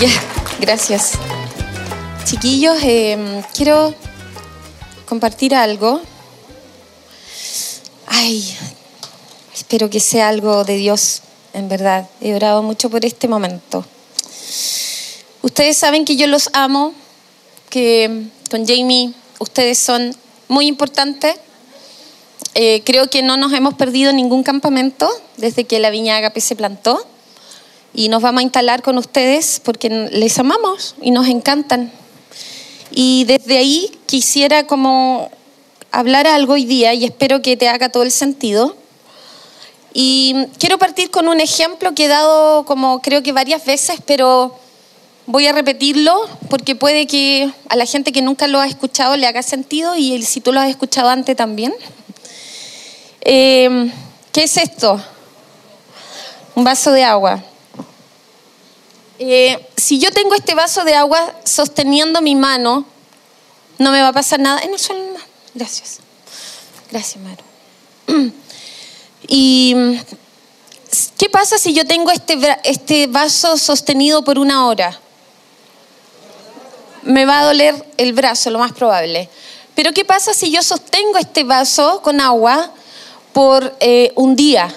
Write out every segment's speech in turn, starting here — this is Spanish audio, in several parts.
Ya, gracias. Chiquillos, eh, quiero compartir algo. Ay, espero que sea algo de Dios, en verdad. He orado mucho por este momento. Ustedes saben que yo los amo, que con Jamie ustedes son muy importantes. Eh, creo que no nos hemos perdido ningún campamento desde que la Viña Agape se plantó y nos vamos a instalar con ustedes porque les amamos y nos encantan. Y desde ahí quisiera como hablar algo hoy día y espero que te haga todo el sentido. Y quiero partir con un ejemplo que he dado como creo que varias veces, pero voy a repetirlo porque puede que a la gente que nunca lo ha escuchado le haga sentido y si tú lo has escuchado antes también. Eh, ¿Qué es esto? Un vaso de agua. Eh, si yo tengo este vaso de agua sosteniendo mi mano, no me va a pasar nada. En eso, gracias. Gracias, Maru. ¿Y qué pasa si yo tengo este, este vaso sostenido por una hora? Me va a doler el brazo, lo más probable. Pero ¿qué pasa si yo sostengo este vaso con agua por eh, un día?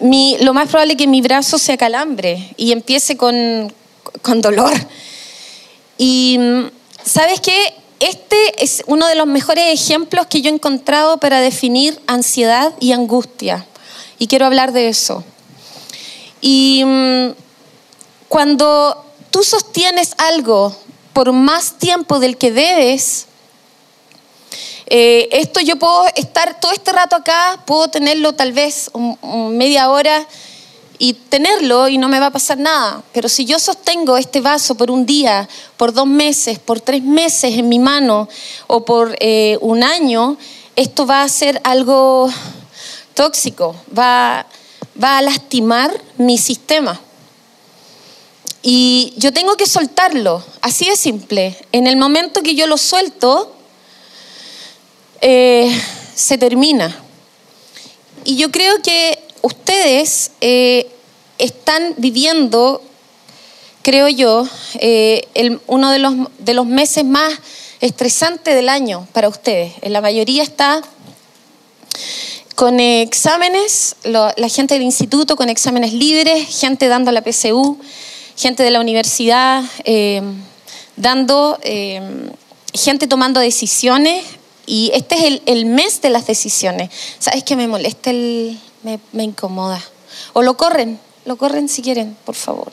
Lo más probable es que mi brazo se acalambre y empiece con, con dolor. Y sabes qué? Este es uno de los mejores ejemplos que yo he encontrado para definir ansiedad y angustia. Y quiero hablar de eso. Y mm, cuando tú sostienes algo por más tiempo del que debes, eh, esto yo puedo estar todo este rato acá, puedo tenerlo tal vez media hora y tenerlo y no me va a pasar nada. Pero si yo sostengo este vaso por un día, por dos meses, por tres meses en mi mano o por eh, un año, esto va a ser algo tóxico, va, va a lastimar mi sistema. Y yo tengo que soltarlo, así de simple. En el momento que yo lo suelto, eh, se termina. Y yo creo que ustedes eh, están viviendo, creo yo, eh, uno de los, de los meses más estresantes del año para ustedes. La mayoría está con exámenes, la gente del instituto con exámenes libres, gente dando la PSU, gente de la universidad dando, gente tomando decisiones y este es el, mes de las decisiones. ¿Sabes qué me molesta? El, me, incomoda. O lo corren, lo corren si quieren, por favor.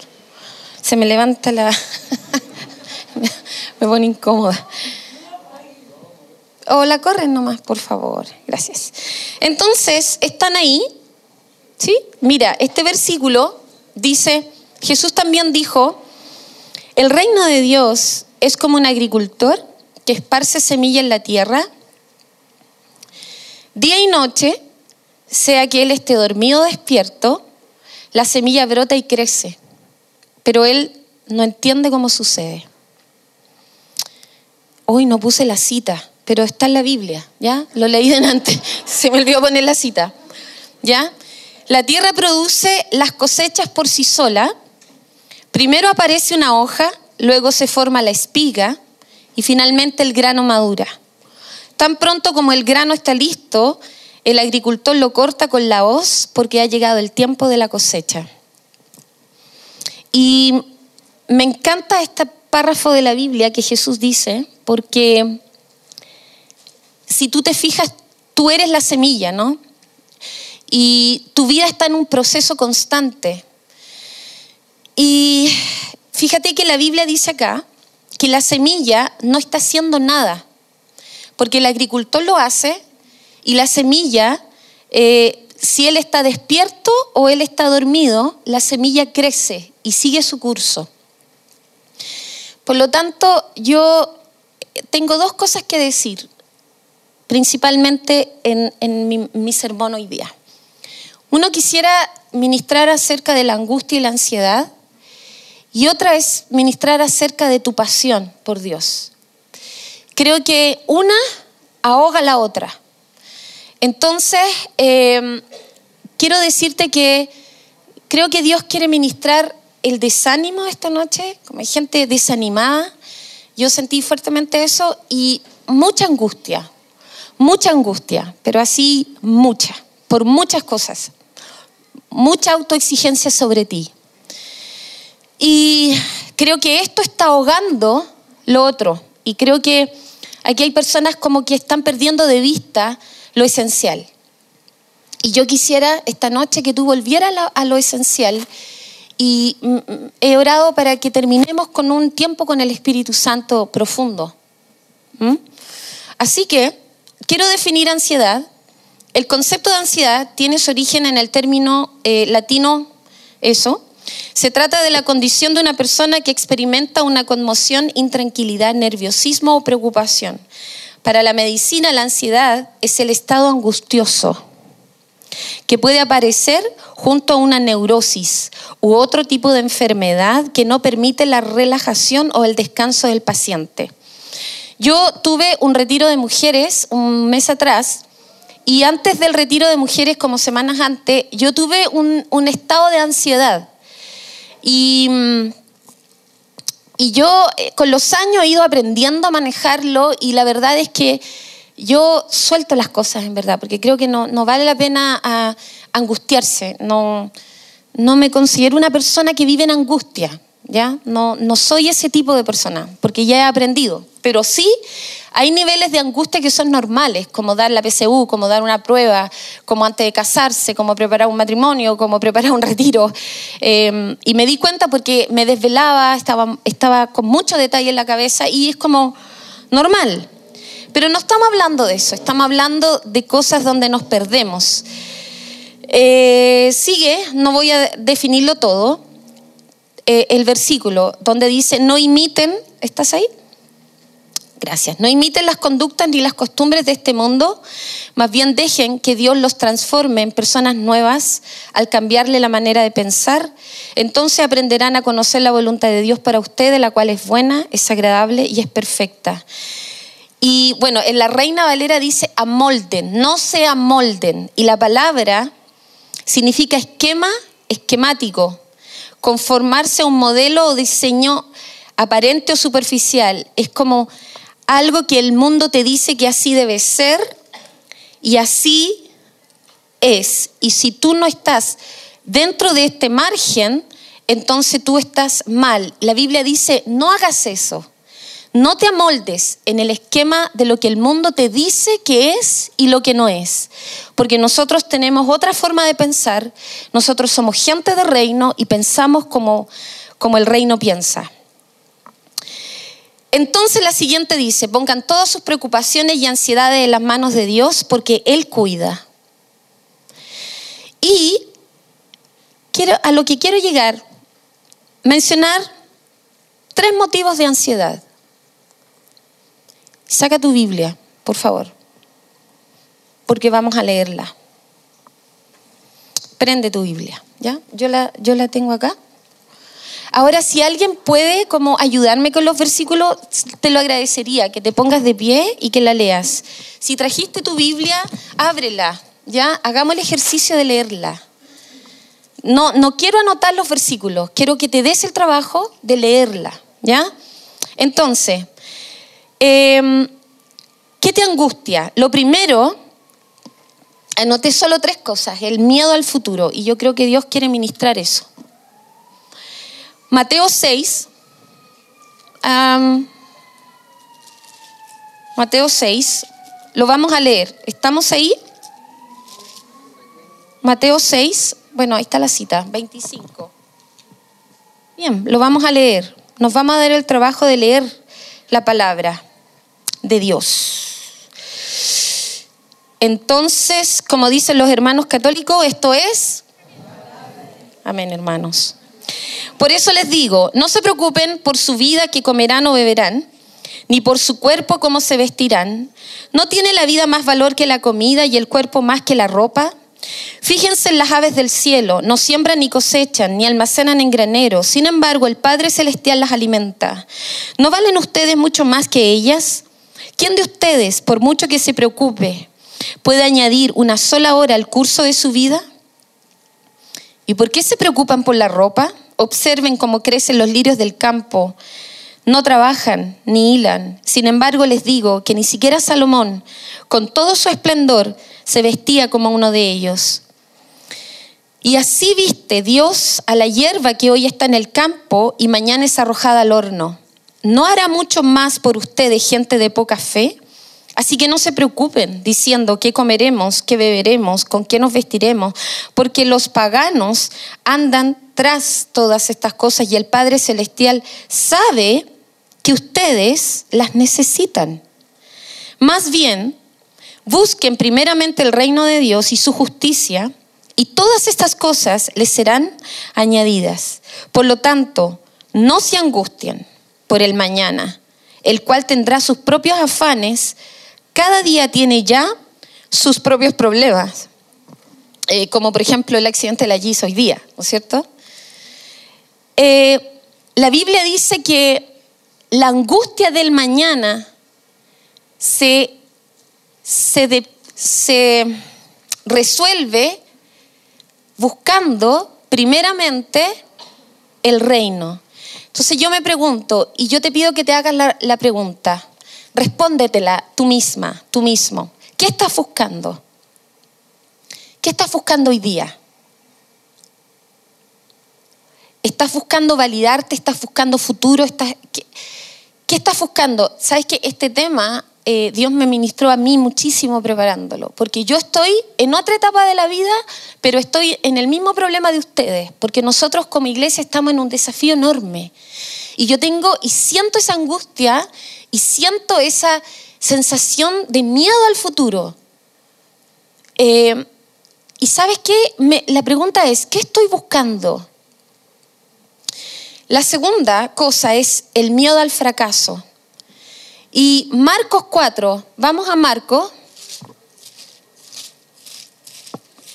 Se me levanta la... me pone incómoda. O la corren nomás, por favor. Gracias. Entonces, están ahí. ¿Sí? Mira, este versículo dice, Jesús también dijo, el reino de Dios es como un agricultor que esparce semilla en la tierra Día y noche, sea que él esté dormido o despierto, la semilla brota y crece, pero él no entiende cómo sucede. Hoy no puse la cita, pero está en la Biblia, ¿ya? Lo leí antes, se me olvidó poner la cita, ¿ya? La tierra produce las cosechas por sí sola. Primero aparece una hoja, luego se forma la espiga y finalmente el grano madura. Tan pronto como el grano está listo, el agricultor lo corta con la hoz porque ha llegado el tiempo de la cosecha. Y me encanta este párrafo de la Biblia que Jesús dice, porque si tú te fijas, tú eres la semilla, ¿no? Y tu vida está en un proceso constante. Y fíjate que la Biblia dice acá que la semilla no está haciendo nada porque el agricultor lo hace y la semilla, eh, si él está despierto o él está dormido, la semilla crece y sigue su curso. Por lo tanto, yo tengo dos cosas que decir, principalmente en, mi, mi sermón hoy día. Uno quisiera ministrar acerca de la angustia y la ansiedad, y otra es ministrar acerca de tu pasión por Dios creo que una ahoga la otra. Entonces, em, quiero decirte que creo que Dios quiere ministrar el desánimo esta noche, como hay gente desanimada. Yo sentí fuertemente eso y mucha angustia, mucha angustia, pero así mucha, por muchas cosas. Mucha autoexigencia sobre ti. Y creo que esto está ahogando lo otro. Y creo que aquí hay personas como que están perdiendo de vista lo esencial. Y yo quisiera esta noche que tú volvieras a lo esencial y mm, mm, he orado para que terminemos con un tiempo con el Espíritu Santo profundo. ¿Mm? Así que quiero definir ansiedad. El concepto de ansiedad tiene su origen en el término eh, latino eso. Se trata de la condición de una persona que experimenta una conmoción, intranquilidad, nerviosismo o preocupación. Para la medicina, la ansiedad es el estado angustioso que puede aparecer junto a una neurosis u otro tipo de enfermedad que no permite la relajación o el descanso del paciente. Yo tuve un retiro de mujeres un mes atrás y antes del retiro de mujeres, como semanas antes, yo tuve un, estado de ansiedad. Y, y yo eh, con los años he ido aprendiendo a manejarlo y la verdad es que yo suelto las cosas en verdad, porque creo que no, vale la pena ah, angustiarse. No, no me considero una persona que vive en angustia, ¿ya? No, no soy ese tipo de persona, porque ya he aprendido. Pero sí hay niveles de angustia que son normales, como dar la PSU, como dar una prueba, como antes de casarse, como preparar un matrimonio, como preparar un retiro. Eh, y me di cuenta porque me desvelaba, estaba, estaba con mucho detalle en la cabeza y es como normal. Pero no estamos hablando de eso, estamos hablando de cosas donde nos perdemos. Eh, sigue, no voy a definirlo todo, eh, el versículo donde dice, no imiten, ¿estás ahí? Gracias. No imiten las conductas ni las costumbres de este mundo, más bien dejen que Dios los transforme en personas nuevas al cambiarle la manera de pensar. Entonces aprenderán a conocer la voluntad de Dios para ustedes, la cual es buena, es agradable y es perfecta. Y bueno, en la Reina Valera dice amolden, no se amolden. Y la palabra significa esquema, esquemático, conformarse a un modelo o diseño aparente o superficial. Es como algo que el mundo te dice que así debe ser y así es. Y si tú no estás dentro de este margen, entonces tú estás mal. La Biblia dice, no hagas eso. No te amoldes en el esquema de lo que el mundo te dice que es y lo que no es. Porque nosotros tenemos otra forma de pensar. Nosotros somos gente de reino y pensamos como, como el reino piensa. Entonces la siguiente dice, pongan todas sus preocupaciones y ansiedades en las manos de Dios porque Él cuida. Y quiero, a lo que quiero llegar, mencionar tres motivos de ansiedad. Saca tu Biblia, por favor, porque vamos a leerla. Prende tu Biblia, ¿ya? Yo la, yo la tengo acá. Ahora, si alguien puede como ayudarme con los versículos, te lo agradecería, que te pongas de pie y que la leas. Si trajiste tu Biblia, ábrela, ¿ya? Hagamos el ejercicio de leerla. No, no quiero anotar los versículos, quiero que te des el trabajo de leerla, ¿ya? Entonces, Em, ¿Qué te angustia? Lo primero, anoté solo tres cosas. El miedo al futuro. Y yo creo que Dios quiere ministrar eso. Mateo 6. Mateo 6. Lo vamos a leer. ¿Estamos ahí? Mateo 6. Bueno, ahí está la cita. 25. Bien, lo vamos a leer. Nos vamos a dar el trabajo de leer la palabra de Dios. Entonces, como dicen los hermanos católicos, esto es... Amén, hermanos. Por eso les digo, no se preocupen por su vida que comerán o beberán, ni por su cuerpo cómo se vestirán. ¿No tiene la vida más valor que la comida y el cuerpo más que la ropa? Fíjense en las aves del cielo, no siembran ni cosechan, ni almacenan en granero, sin embargo el Padre Celestial las alimenta. ¿No valen ustedes mucho más que ellas? ¿Quién de ustedes, por mucho que se preocupe, puede añadir una sola hora al curso de su vida? ¿Y por qué se preocupan por la ropa? Observen cómo crecen los lirios del campo. No trabajan ni hilan. Sin embargo, les digo que ni siquiera Salomón, con todo su esplendor, se vestía como uno de ellos. Y así viste Dios a la hierba que hoy está en el campo y mañana es arrojada al horno. ¿No hará mucho más por ustedes, gente de poca fe? Así que no se preocupen diciendo qué comeremos, qué beberemos, con qué nos vestiremos, porque los paganos andan tras todas estas cosas y el Padre Celestial sabe que ustedes las necesitan. Más bien, busquen primeramente el reino de Dios y su justicia, y todas estas cosas les serán añadidas. Por lo tanto, no se angustien por el mañana, el cual tendrá sus propios afanes, cada día tiene ya sus propios problemas, eh, como por ejemplo el accidente de la GIS hoy día, ¿no es cierto? Eh, la Biblia dice que la angustia del mañana se, se, se resuelve buscando primeramente el reino. Entonces yo me pregunto, y yo te pido que te hagas la pregunta, Respóndetela tú misma, tú mismo. ¿Qué estás buscando? ¿Qué estás buscando hoy día? ¿Estás buscando validarte? ¿Estás buscando futuro? ¿Estás, qué, estás buscando? Sabes que este tema eh, Dios me ministró a mí muchísimo preparándolo, porque yo estoy en otra etapa de la vida, pero estoy en el mismo problema de ustedes, porque nosotros como iglesia estamos en un desafío enorme. Y yo tengo y siento esa angustia y siento esa sensación de miedo al futuro. Eh, y sabes qué? la pregunta es, ¿qué estoy buscando? La segunda cosa es el miedo al fracaso. Y Marcos 4, vamos a Marcos,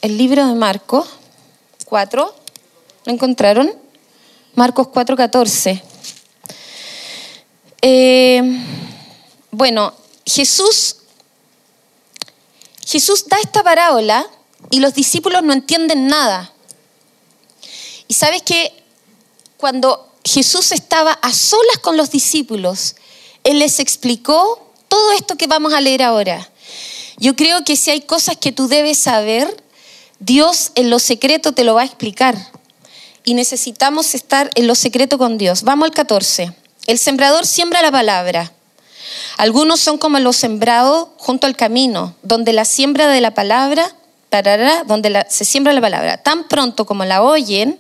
el libro de Marcos 4, ¿lo encontraron? Marcos 4, 14. Eh, bueno, Jesús, Jesús da esta parábola y los discípulos no entienden nada. Y sabes que cuando Jesús estaba a solas con los discípulos, Él les explicó todo esto que vamos a leer ahora. Yo creo que si hay cosas que tú debes saber, Dios en lo secreto te lo va a explicar. Y necesitamos estar en lo secreto con Dios. Vamos al 14. El sembrador siembra la palabra. Algunos son como los sembrados junto al camino, donde la siembra de la palabra, donde se siembra la palabra. Tan pronto como la oyen,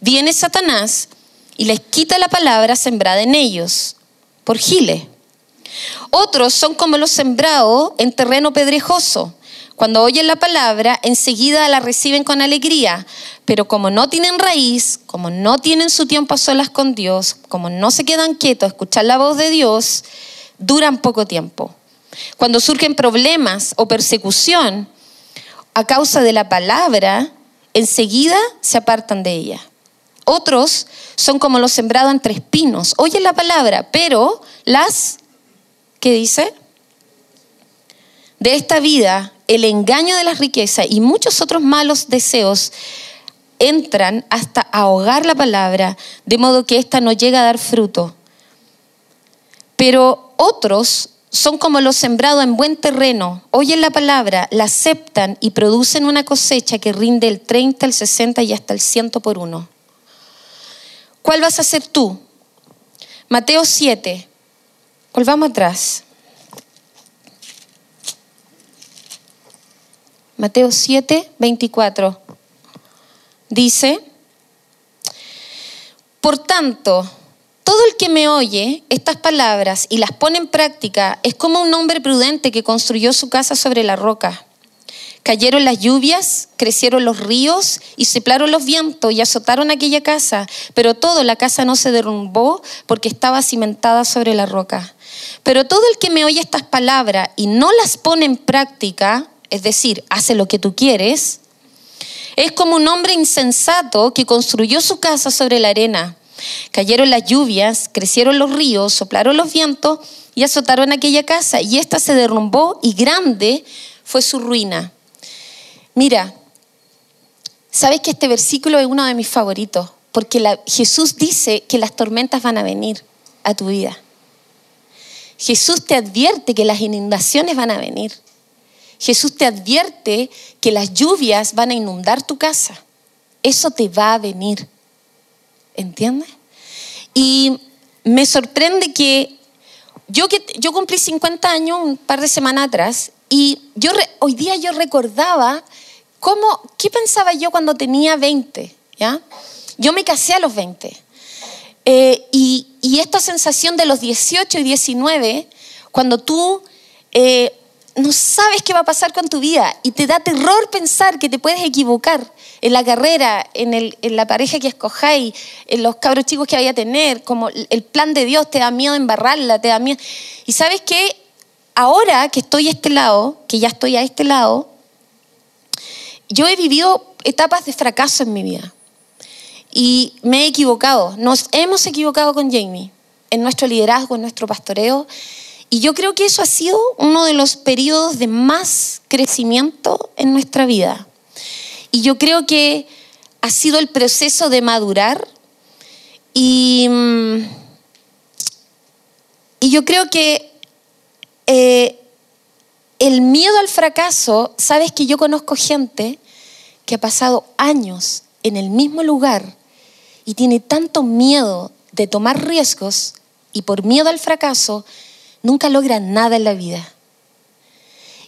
viene Satanás y les quita la palabra sembrada en ellos, por gile. Otros son como los sembrados en terreno pedrejoso. Cuando oyen la palabra, enseguida la reciben con alegría, pero como no tienen raíz, como no tienen su tiempo a solas con Dios, como no se quedan quietos a escuchar la voz de Dios, duran poco tiempo. Cuando surgen problemas o persecución a causa de la palabra, enseguida se apartan de ella. Otros son como los sembrados entre espinos. Oyen la palabra, pero las, ¿qué dice? De esta vida, el engaño de las riquezas y muchos otros malos deseos entran hasta ahogar la palabra, de modo que ésta no llega a dar fruto. Pero otros son como los sembrados en buen terreno, oyen la palabra, la aceptan y producen una cosecha que rinde el 30, el 60 y hasta el 100 por uno. ¿Cuál vas a ser tú? Mateo 7. Volvamos atrás. Mateo 7, 24 dice, por tanto, todo el que me oye estas palabras y las pone en práctica es como un hombre prudente que construyó su casa sobre la roca. Cayeron las lluvias, crecieron los ríos y soplaron los vientos y azotaron aquella casa, pero todo la casa no se derrumbó porque estaba cimentada sobre la roca. Pero todo el que me oye estas palabras y no las pone en práctica, es decir, hace lo que tú quieres, es como un hombre insensato que construyó su casa sobre la arena. Cayeron las lluvias, crecieron los ríos, soplaron los vientos y azotaron aquella casa. Y ésta se derrumbó y grande fue su ruina. Mira, Sabes que este versículo es uno de mis favoritos, porque Jesús dice que las tormentas van a venir a tu vida. Jesús te advierte que las inundaciones van a venir. Jesús te advierte que las lluvias van a inundar tu casa. Eso te va a venir. ¿Entiendes? Y me sorprende que yo, yo cumplí 50 años un par de semanas atrás y yo hoy día yo recordaba cómo, qué pensaba yo cuando tenía 20, ¿ya? Yo me casé a los 20. Eh, y, esta sensación de los 18 y 19, cuando tú eh, no sabes qué va a pasar con tu vida y te da terror pensar que te puedes equivocar en la carrera, en, la pareja que escojáis, en los cabros chicos que vaya a tener, como el plan de Dios te da miedo embarrarla, te da miedo. Y sabes que ahora que estoy a este lado, que ya estoy a este lado, yo he vivido etapas de fracaso en mi vida. Y me he equivocado, nos hemos equivocado con Jamie en nuestro liderazgo, en nuestro pastoreo. Y yo creo que eso ha sido uno de los periodos de más crecimiento en nuestra vida. Y yo creo que ha sido el proceso de madurar. Y, mm, y yo creo que eh, el miedo al fracaso, sabes que yo conozco gente que ha pasado años en el mismo lugar y tiene tanto miedo de tomar riesgos y por miedo al fracaso nunca logra nada en la vida.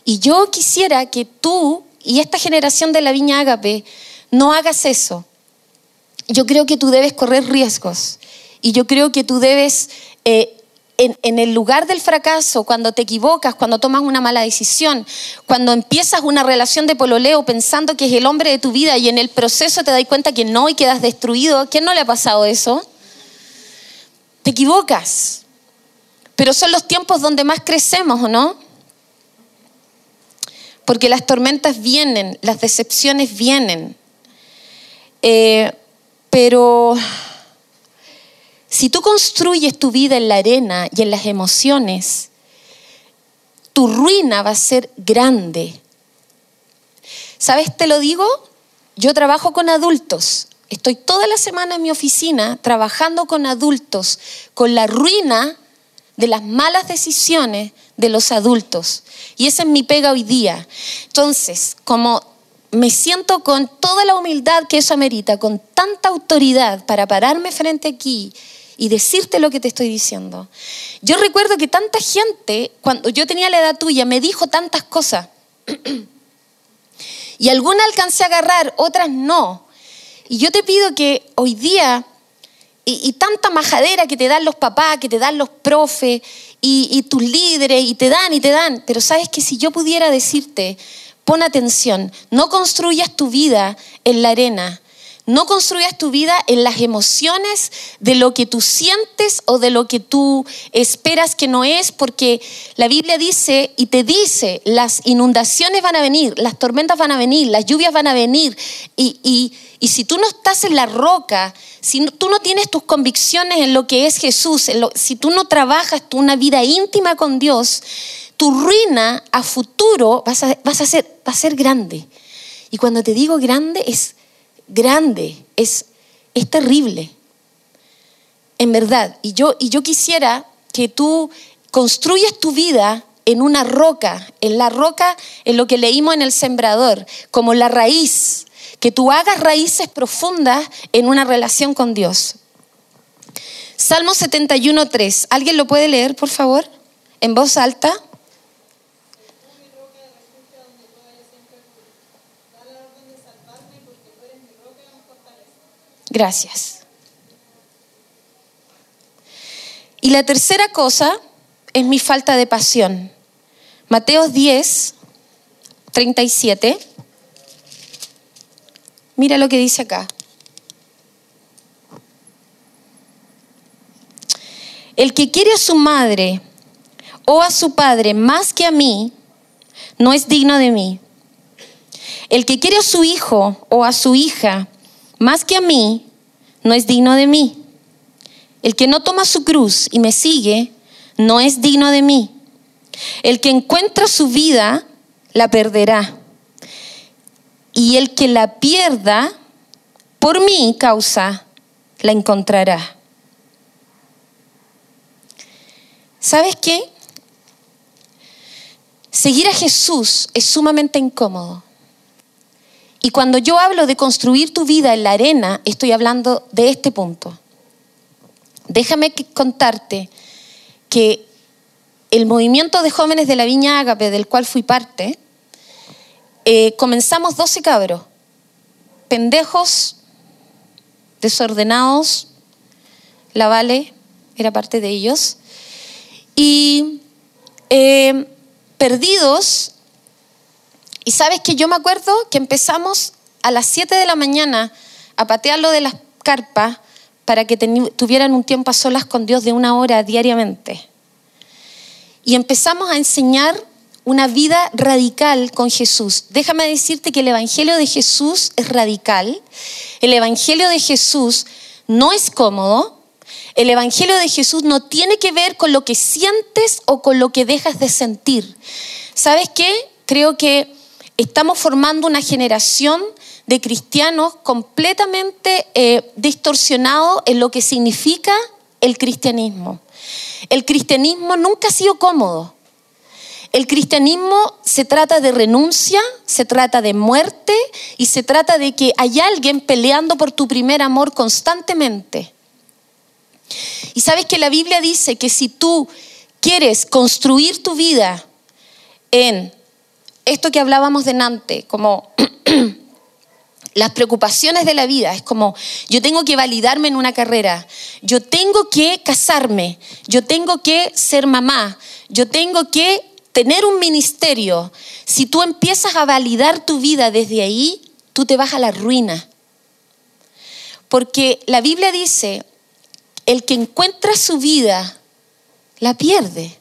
Y yo quisiera que tú y esta generación de la Viña Ágape no hagas eso. Yo creo que tú debes correr riesgos y yo creo que tú debes, eh, en, el lugar del fracaso, cuando te equivocas, cuando tomas una mala decisión, cuando empiezas una relación de pololeo pensando que es el hombre de tu vida y en el proceso te das cuenta que no y quedas destruido, ¿quién no le ha pasado eso? Te equivocas. Pero son los tiempos donde más crecemos, ¿o no? Porque las tormentas vienen, las decepciones vienen. Eh, pero si tú construyes tu vida en la arena y en las emociones, tu ruina va a ser grande. ¿Sabes? Te lo digo, yo trabajo con adultos. Estoy toda la semana en mi oficina trabajando con adultos, con la ruina de las malas decisiones de los adultos. Y esa es mi pega hoy día. Entonces, como me siento con toda la humildad que eso amerita, con tanta autoridad para pararme frente aquí y decirte lo que te estoy diciendo. Yo recuerdo que tanta gente, cuando yo tenía la edad tuya, me dijo tantas cosas. y algunas alcancé a agarrar, otras no. Y yo te pido que hoy día y, tanta majadera que te dan los papás, que te dan los profes y, tus líderes y te dan y te dan. Pero sabes que si yo pudiera decirte, pon atención, no construyas tu vida en la arena. No construyas tu vida en las emociones de lo que tú sientes o de lo que tú esperas que no es, porque la Biblia dice y te dice, las inundaciones van a venir, las tormentas van a venir, las lluvias van a venir, y y si tú no estás en la roca, si tú no tienes tus convicciones en lo que es Jesús, si tú no trabajas tu una vida íntima con Dios, tu ruina a futuro vas a, vas a ser, va a ser grande. Y cuando te digo grande, es grande, es, es terrible. En verdad. Y yo, y yo quisiera que tú construyas tu vida en una roca, en la roca, en lo que leímos en el sembrador, como la raíz que tú hagas raíces profundas en una relación con Dios. Salmo 71.3. ¿Alguien lo puede leer, por favor? En voz alta. Gracias. Y la tercera cosa es mi falta de pasión. Mateo 10, 37. Mira lo que dice acá. El que quiere a su madre o a su padre más que a mí, no es digno de mí. El que quiere a su hijo o a su hija más que a mí, no es digno de mí. El que no toma su cruz y me sigue, no es digno de mí. El que encuentra su vida, la perderá y el que la pierda, por mi causa, la encontrará. ¿Sabes qué? Seguir a Jesús es sumamente incómodo. Y cuando yo hablo de construir tu vida en la arena, estoy hablando de este punto. Déjame contarte que el movimiento de jóvenes de la Viña Ágape, del cual fui parte, eh, comenzamos 12 cabros, pendejos, desordenados, la Vale era parte de ellos, y eh, perdidos. Y sabes que yo me acuerdo que empezamos a las 7 de la mañana a patearlo de las carpas para que tuvieran un tiempo a solas con Dios de una hora diariamente. Y empezamos a enseñar una vida radical con Jesús. Déjame decirte que el Evangelio de Jesús es radical. El Evangelio de Jesús no es cómodo. El Evangelio de Jesús no tiene que ver con lo que sientes o con lo que dejas de sentir. ¿Sabes qué? Creo que estamos formando una generación de cristianos completamente eh, distorsionados en lo que significa el cristianismo. El cristianismo nunca ha sido cómodo. El cristianismo se trata de renuncia, se trata de muerte y se trata de que hay alguien peleando por tu primer amor constantemente. Y sabes que la Biblia dice que si tú quieres construir tu vida en esto que hablábamos de Nante, como las preocupaciones de la vida, es como yo tengo que validarme en una carrera, yo tengo que casarme, yo tengo que ser mamá, yo tengo que tener un ministerio, si tú empiezas a validar tu vida desde ahí, tú te vas a la ruina. Porque la Biblia dice, el que encuentra su vida, la pierde.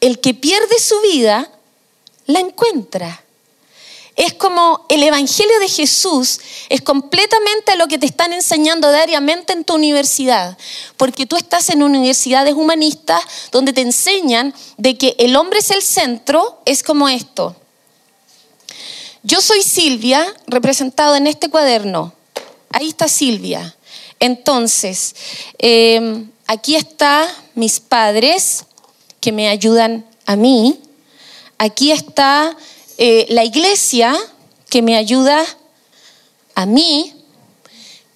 El que pierde su vida, la encuentra. Es como el Evangelio de Jesús es completamente lo que te están enseñando diariamente en tu universidad, porque tú estás en universidades humanistas donde te enseñan de que el hombre es el centro, es como esto. Yo soy Silvia, representado en este cuaderno. Ahí está Silvia. Entonces, em, aquí están mis padres que me ayudan a mí. Aquí está eh, la iglesia que me ayuda a mí,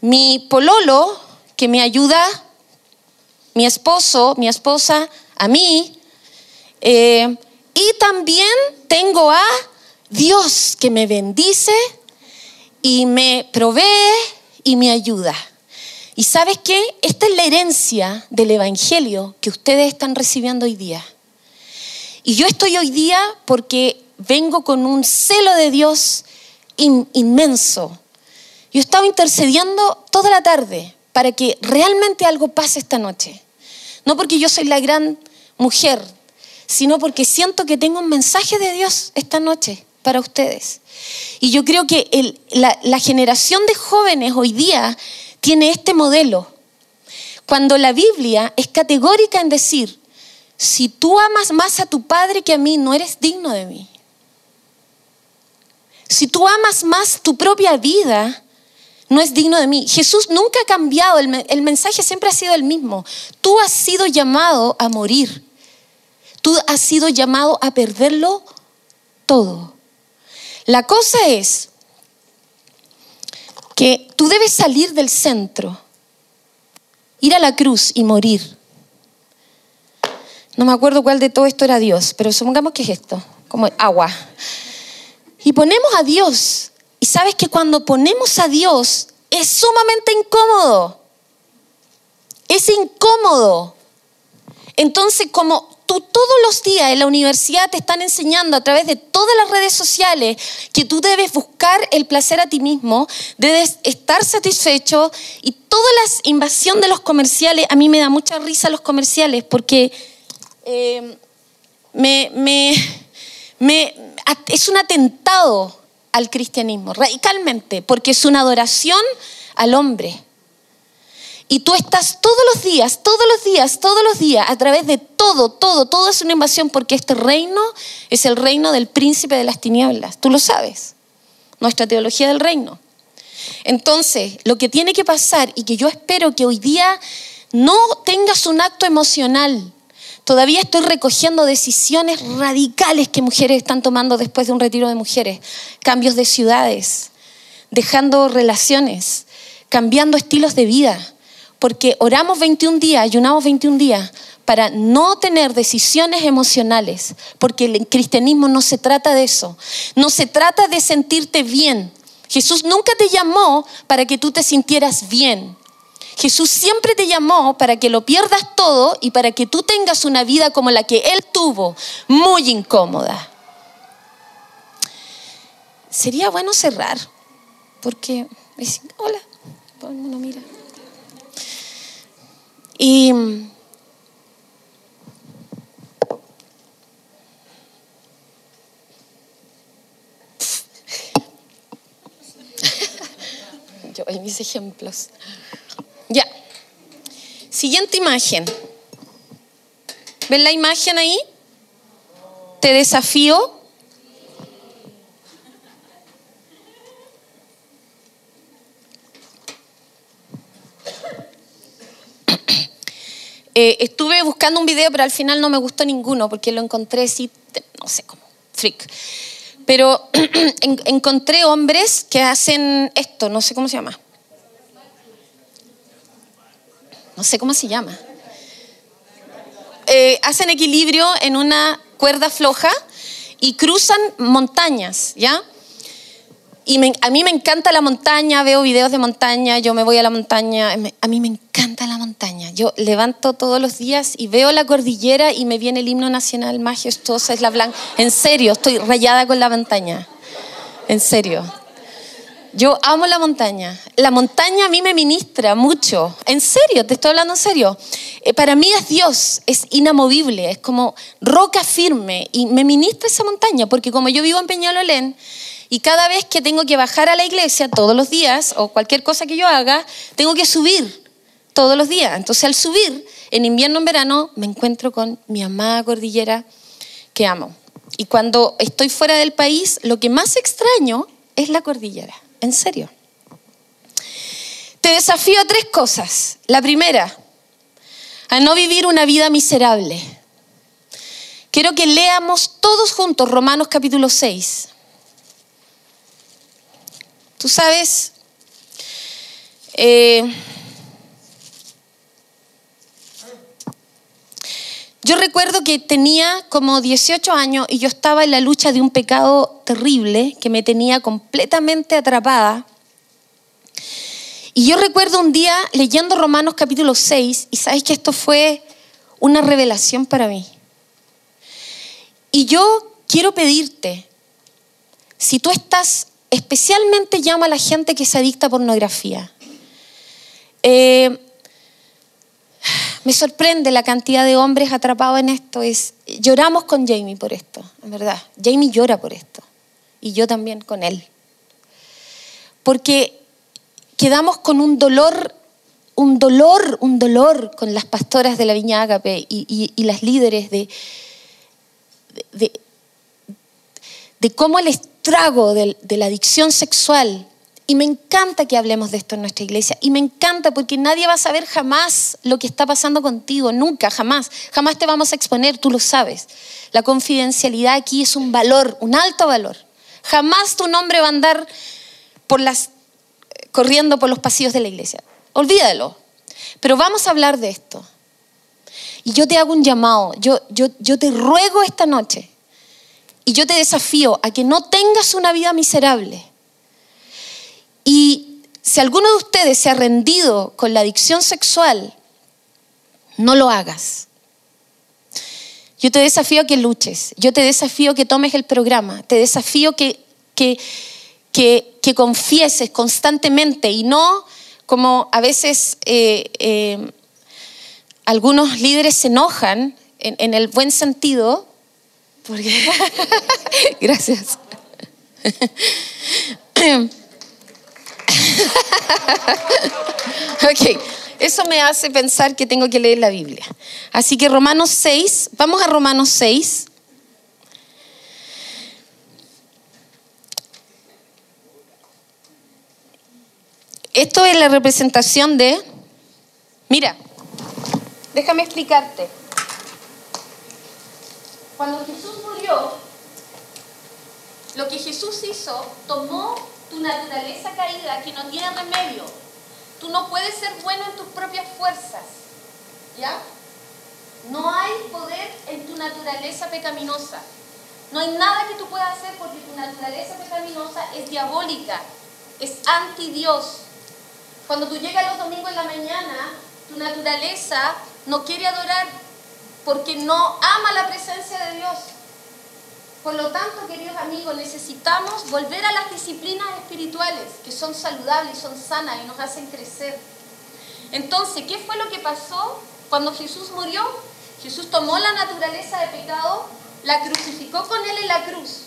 mi pololo que me ayuda, mi esposo, mi esposa, a mí, eh, y también tengo a Dios que me bendice y me provee y me ayuda. Y sabes qué? Esta es la herencia del Evangelio que ustedes están recibiendo hoy día. Y yo estoy hoy día porque vengo con un celo de Dios inmenso. Yo estaba intercediendo toda la tarde para que realmente algo pase esta noche. No porque yo soy la gran mujer, sino porque siento que tengo un mensaje de Dios esta noche para ustedes. Y yo creo que la, generación de jóvenes hoy día tiene este modelo. Cuando la Biblia es categórica en decir, si tú amas más a tu padre que a mí, no eres digno de mí. Si tú amas más tu propia vida, no es digno de mí. Jesús nunca ha cambiado, el, mensaje siempre ha sido el mismo. Tú has sido llamado a morir. Tú has sido llamado a perderlo todo. La cosa es que tú debes salir del centro, ir a la cruz y morir. No me acuerdo cuál de todo esto era Dios, pero supongamos que es esto, como agua. Y ponemos a Dios. Y sabes que cuando ponemos a Dios es sumamente incómodo. Es incómodo. Entonces, como tú todos los días en la universidad te están enseñando a través de todas las redes sociales que tú debes buscar el placer a ti mismo, debes estar satisfecho y toda la invasión de los comerciales, a mí me da mucha risa los comerciales porque me, es un atentado al cristianismo, radicalmente, porque es una adoración al hombre. Y tú estás todos los días, todos los días, todos los días, a través de todo, todo, todo es una invasión, porque este reino es el reino del príncipe de las tinieblas. Tú lo sabes. nuestra teología del reino. Entonces, lo que tiene que pasar y que yo espero que hoy día no tengas un acto emocional. Todavía estoy recogiendo decisiones radicales que mujeres están tomando después de un retiro de mujeres. Cambios de ciudades, dejando relaciones, cambiando estilos de vida. Porque oramos 21 días, ayunamos 21 días para no tener decisiones emocionales, porque el cristianismo no se trata de eso, no se trata de sentirte bien. Jesús nunca te llamó para que tú te sintieras bien. Jesús siempre te llamó para que lo pierdas todo y para que tú tengas una vida como la que Él tuvo, muy incómoda. Sería bueno cerrar, porque, hola, todo el mundo mira. Y yo hay mis ejemplos. Ya. Siguiente imagen. ¿Ven la imagen ahí? Te desafío. Eh, estuve buscando un video, pero al final no me gustó ninguno porque lo encontré así, no sé cómo, freak. Pero encontré hombres que hacen esto, no sé cómo se llama. No sé cómo se llama. Eh, hacen equilibrio en una cuerda floja y cruzan montañas, ¿ya? Y a mí me encanta la montaña, veo videos de montaña, yo me voy a la montaña, a mí me encanta la montaña. Yo levanto todos los días y veo la cordillera y me viene el himno nacional majestuosa, es la blanca. En serio, estoy rayada con la montaña. En serio. Yo amo la montaña. La montaña a mí me ministra mucho. En serio, te estoy hablando en serio. Eh, para mí es Dios, es inamovible, es como roca firme y me ministra esa montaña, porque como yo vivo en Peñalolén, y cada vez que tengo que bajar a la iglesia, todos los días, o cualquier cosa que yo haga, tengo que subir todos los días. Entonces al subir, en invierno, en verano, me encuentro con mi amada cordillera que amo. Y cuando estoy fuera del país, lo que más extraño es la cordillera. En serio. Te desafío a tres cosas. La primera, a no vivir una vida miserable. Quiero que leamos todos juntos Romanos capítulo 6. Tú sabes, eh, yo recuerdo que tenía como 18 años y yo estaba en la lucha de un pecado terrible que me tenía completamente atrapada. Y yo recuerdo un día leyendo Romanos capítulo 6 y sabes que esto fue una revelación para mí. Y yo quiero pedirte, si tú estás especialmente llama a la gente que se adicta a pornografía. Eh, me sorprende la cantidad de hombres atrapados en esto. Es, lloramos con Jamie por esto, en verdad. Jamie llora por esto. Y yo también con él. Porque quedamos con un dolor, un dolor, un dolor con las pastoras de la Viña Ágape y, las líderes de, de, cómo el trago de, la adicción sexual. Y me encanta que hablemos de esto en nuestra iglesia. Y me encanta porque nadie va a saber jamás lo que está pasando contigo. Nunca, jamás. Jamás te vamos a exponer, tú lo sabes. La confidencialidad aquí es un valor, un alto valor. Jamás tu nombre va a andar por las, corriendo por los pasillos de la iglesia. Olvídalo. Pero vamos a hablar de esto. Y yo te hago un llamado. Yo, yo, yo te ruego esta noche y yo te desafío a que no tengas una vida miserable. Y si alguno de ustedes se ha rendido con la adicción sexual, no lo hagas. Yo te desafío a que luches, yo te desafío a que tomes el programa, te desafío que, que, que, confieses constantemente y no como a veces eh, eh, algunos líderes se enojan en el buen sentido porque... Gracias. ok, eso me hace pensar que tengo que leer la Biblia. Así que Romanos 6, vamos a Romanos 6. esto es la representación de... Mira, déjame explicarte. Cuando Jesús murió, lo que Jesús hizo, tomó tu naturaleza caída que no tiene remedio. Tú no puedes ser bueno en tus propias fuerzas. ¿Ya? No hay poder en tu naturaleza pecaminosa. No hay nada que tú puedas hacer porque tu naturaleza pecaminosa es diabólica, es anti Dios. Cuando tú llegas los domingos en la mañana, tu naturaleza no quiere adorar porque no ama la presencia de Dios. Por lo tanto, queridos amigos, necesitamos volver a las disciplinas espirituales que son saludables, son sanas y nos hacen crecer. Entonces, ¿qué fue lo que pasó cuando Jesús murió? Jesús tomó la naturaleza de pecado, la crucificó con él en la cruz.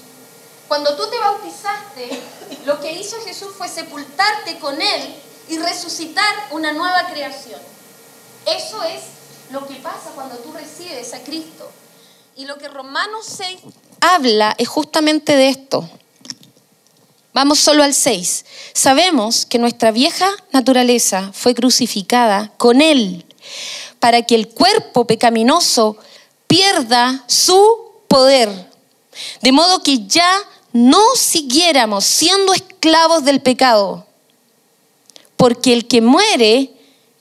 Cuando tú te bautizaste, lo que hizo Jesús fue sepultarte con él y resucitar una nueva creación. Eso es lo que pasa cuando tú recibes a Cristo. Y lo que Romanos 6 habla es justamente de esto. Vamos solo al 6. Sabemos que nuestra vieja naturaleza fue crucificada con Él para que el cuerpo pecaminoso pierda su poder. De modo que ya no siguiéramos siendo esclavos del pecado porque el que muere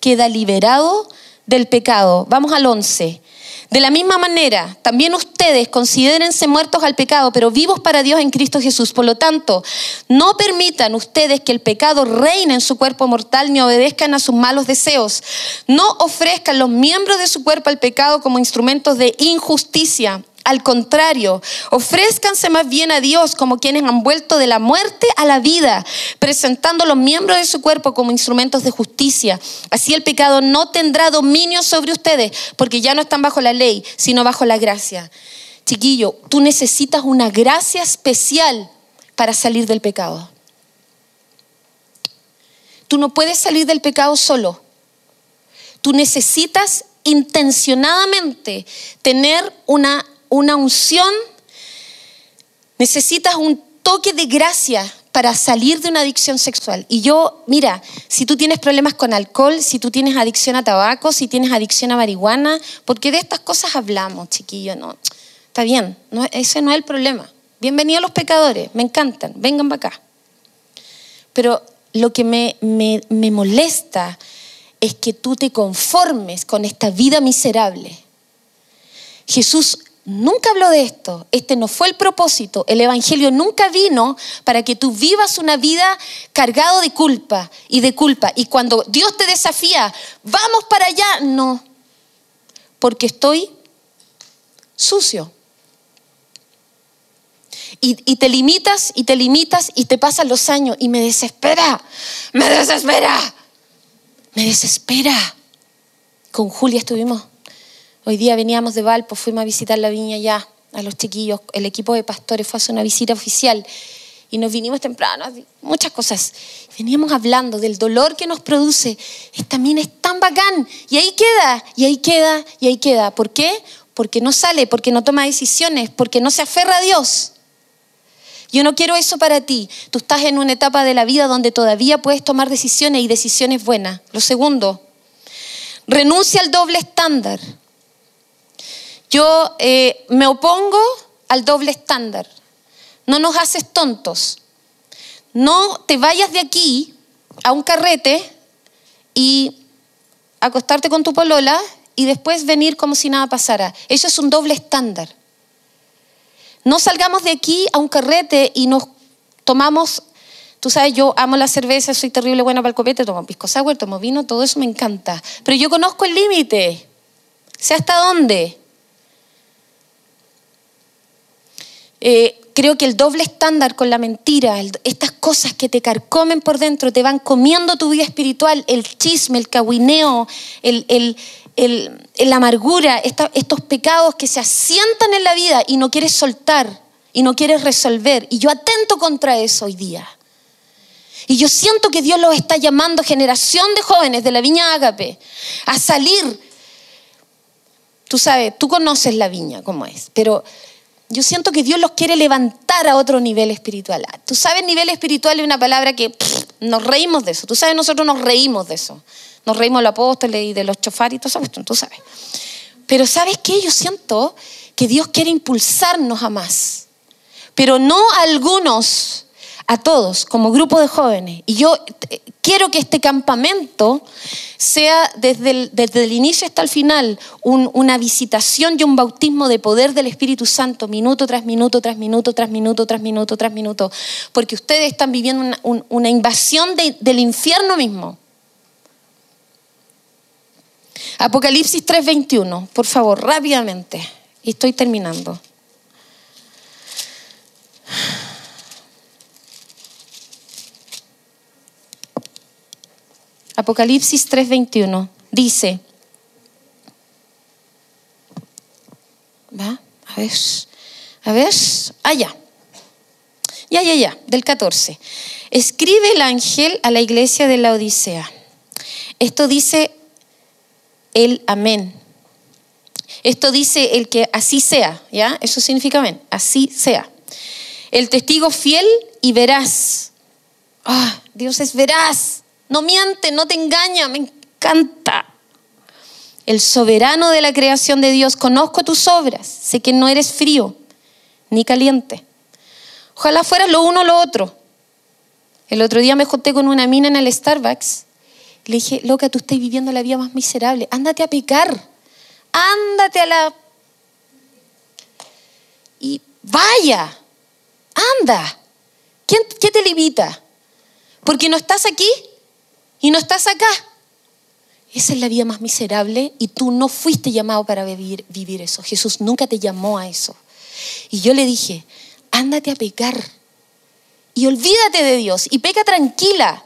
queda liberado del pecado. Vamos al 11. De la misma manera, también ustedes considérense muertos al pecado, pero vivos para Dios en Cristo Jesús. Por lo tanto, no permitan ustedes que el pecado reine en su cuerpo mortal ni obedezcan a sus malos deseos. No ofrezcan los miembros de su cuerpo al pecado como instrumentos de injusticia al contrario, ofrézcanse más bien a Dios como quienes han vuelto de la muerte a la vida, presentando los miembros de su cuerpo como instrumentos de justicia. Así el pecado no tendrá dominio sobre ustedes, porque ya no están bajo la ley, sino bajo la gracia. Chiquillo, tú necesitas una gracia especial para salir del pecado. Tú no puedes salir del pecado solo. Tú necesitas intencionadamente tener una una unción, necesitas un toque de gracia para salir de una adicción sexual. Y yo, mira, si tú tienes problemas con alcohol, si tú tienes adicción a tabaco, si tienes adicción a marihuana, porque de estas cosas hablamos, chiquillo, ¿no? Está bien, no, ese no es el problema. Bienvenidos los pecadores, me encantan, vengan para acá. Pero lo que me, me, me molesta es que tú te conformes con esta vida miserable. Jesús nunca habló de esto. Este no fue el propósito. El Evangelio nunca vino para que tú vivas una vida cargado de culpa y de culpa. Y cuando Dios te desafía, vamos para allá, no. Porque estoy sucio. Y, y, te limitas y te limitas y te pasan los años y me desespera, me desespera, me desespera. Con Julia estuvimos Hoy día veníamos de Valpo, fuimos a visitar la viña ya, a los chiquillos, el equipo de pastores fue a hacer una visita oficial y nos vinimos temprano, muchas cosas. Veníamos hablando del dolor que nos produce. Esta mina es tan bacán y ahí queda, y ahí queda, y ahí queda. ¿Por qué? Porque no sale, porque no toma decisiones, porque no se aferra a Dios. Yo no quiero eso para ti. Tú estás en una etapa de la vida donde todavía puedes tomar decisiones y decisiones buenas. Lo segundo, renuncia al doble estándar. Yo eh, me opongo al doble estándar. No nos haces tontos. No te vayas de aquí a un carrete y acostarte con tu polola y después venir como si nada pasara. Eso es un doble estándar. No salgamos de aquí a un carrete y nos tomamos, tú sabes, yo amo la cerveza, soy terrible buena para el copete, tomo pisco sour, tomo vino, todo eso me encanta. Pero yo conozco el límite. Sé hasta dónde. Eh, creo que el doble estándar con la mentira, estas cosas que te carcomen por dentro, te van comiendo tu vida espiritual, el chisme, el cahuineo, el, la amargura, estos pecados que se asientan en la vida y no quieres soltar y no quieres resolver. Y yo atento contra eso hoy día. Y yo siento que Dios los está llamando, generación de jóvenes de la viña Ágape, a salir. Tú sabes, tú conoces la viña como es, pero Yo siento que Dios los quiere levantar a otro nivel espiritual. Tú sabes, nivel espiritual es una palabra que nos reímos de eso. Tú sabes, nosotros nos reímos de eso. Nos reímos de los apóstoles y de los chofares y todo eso, tú sabes. Pero ¿sabes qué? Yo siento que Dios quiere impulsarnos a más. Pero no a algunos a todos como grupo de jóvenes. Y yo eh, quiero que este campamento sea desde el, inicio hasta el final una visitación y un bautismo de poder del Espíritu Santo, minuto tras minuto, tras minuto, tras minuto, tras minuto, tras minuto. Porque ustedes están viviendo una, invasión del infierno mismo. Apocalipsis 3:21, por favor, rápidamente. Estoy terminando. Apocalipsis 3:21 dice, ¿va? A ver, a ver, allá. Ya, ya, ya, del 14. Escribe el ángel a la iglesia de la Odisea. Esto dice el amén. Esto dice el que así sea, ¿ya? Eso significa amén, así sea. El testigo fiel y veraz. Ah, Dios es veraz. No miente, no te engaña, me encanta. El soberano de la creación de Dios, conozco tus obras, sé que no eres frío ni caliente. Ojalá fueras lo uno o lo otro. El otro día me junté con una mina en el Starbucks. Le dije, loca, tú estás viviendo la vida más miserable. Ándate a pecar. Ándate a la... Y vaya. Anda. ¿Quién, ¿Qué te limita? Porque no estás aquí y no estás acá. Esa es la vida más miserable y tú no fuiste llamado para vivir, eso. Jesús nunca te llamó a eso. Y yo le dije, ándate a pecar y olvídate de Dios y peca tranquila.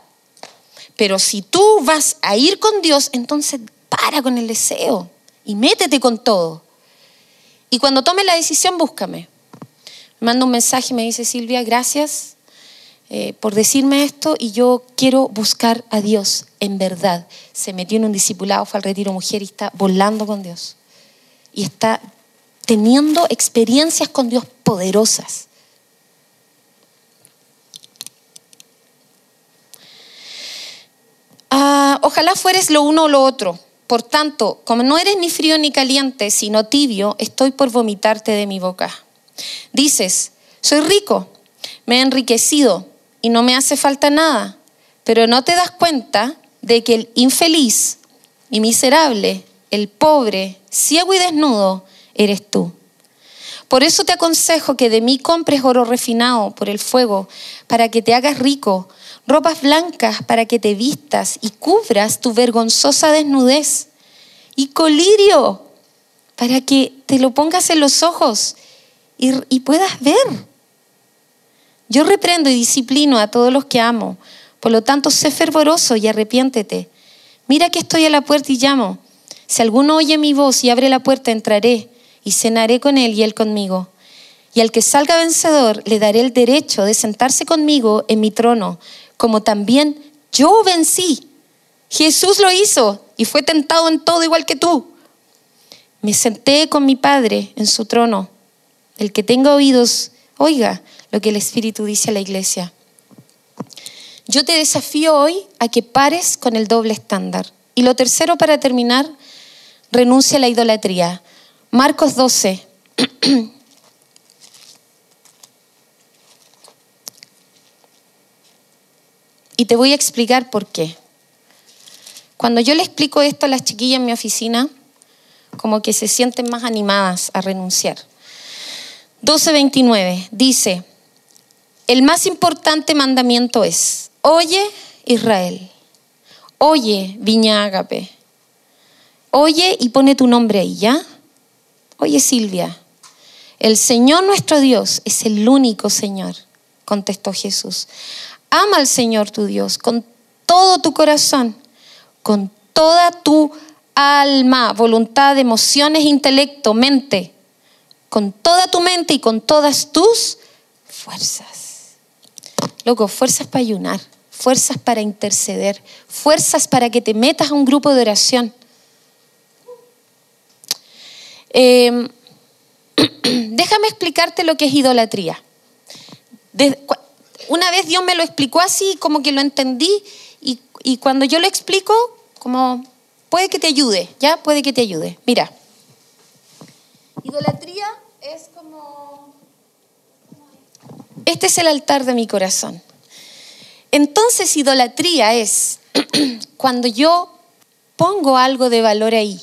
Pero si tú vas a ir con Dios, entonces para con el deseo y métete con todo. Y cuando tomes la decisión, búscame. Me manda un mensaje y me dice, Silvia, gracias eh, por decirme esto y yo quiero buscar a Dios en verdad. Se metió en un discipulado, fue al retiro mujer y está volando con Dios. Y está teniendo experiencias con Dios poderosas. Ah, ojalá fueres lo uno o lo otro. Por tanto, como no eres ni frío ni caliente, sino tibio, estoy por vomitarte de mi boca. Dices, soy rico, me he enriquecido y no me hace falta nada, pero no te das cuenta de que el infeliz y miserable, el pobre, ciego y desnudo, eres tú. Por eso te aconsejo que de mí compres oro refinado por el fuego, para que te hagas rico, ropas blancas para que te vistas y cubras tu vergonzosa desnudez, y colirio para que te lo pongas en los ojos y, puedas ver. Yo reprendo y disciplino a todos los que amo. Por lo tanto, sé fervoroso y arrepiéntete. Mira que estoy a la puerta y llamo. Si alguno oye mi voz y abre la puerta, entraré y cenaré con él y él conmigo. Y al que salga vencedor, le daré el derecho de sentarse conmigo en mi trono, como también yo vencí. Jesús lo hizo y fue tentado en todo igual que tú. Me senté con mi Padre en su trono. El que tenga oídos, oiga lo que el Espíritu dice a la iglesia. Yo te desafío hoy a que pares con el doble estándar. Y lo tercero, para terminar, renuncia a la idolatría. Marcos 12. y te voy a explicar por qué. Cuando yo le explico esto a las chiquillas en mi oficina, como que se sienten más animadas a renunciar. 12.29 dice, el más importante mandamiento es, oye Israel, oye Viña Ágape, oye y pone tu nombre ahí, ¿ya? Oye Silvia, el Señor nuestro Dios es el único Señor, contestó Jesús. Ama al Señor tu Dios con todo tu corazón, con toda tu alma, voluntad, emociones, intelecto, mente, con toda tu mente y con todas tus fuerzas. Loco, fuerzas para ayunar, fuerzas para interceder, fuerzas para que te metas a un grupo de oración. Em, déjame explicarte lo que es idolatría. una vez Dios me lo explicó así, como que lo entendí, y, y cuando yo lo explico, como puede que te ayude, ¿ya? Puede que te ayude. Mira, idolatría es como... Este es el altar de mi corazón. Entonces, idolatría es cuando yo pongo algo de valor ahí.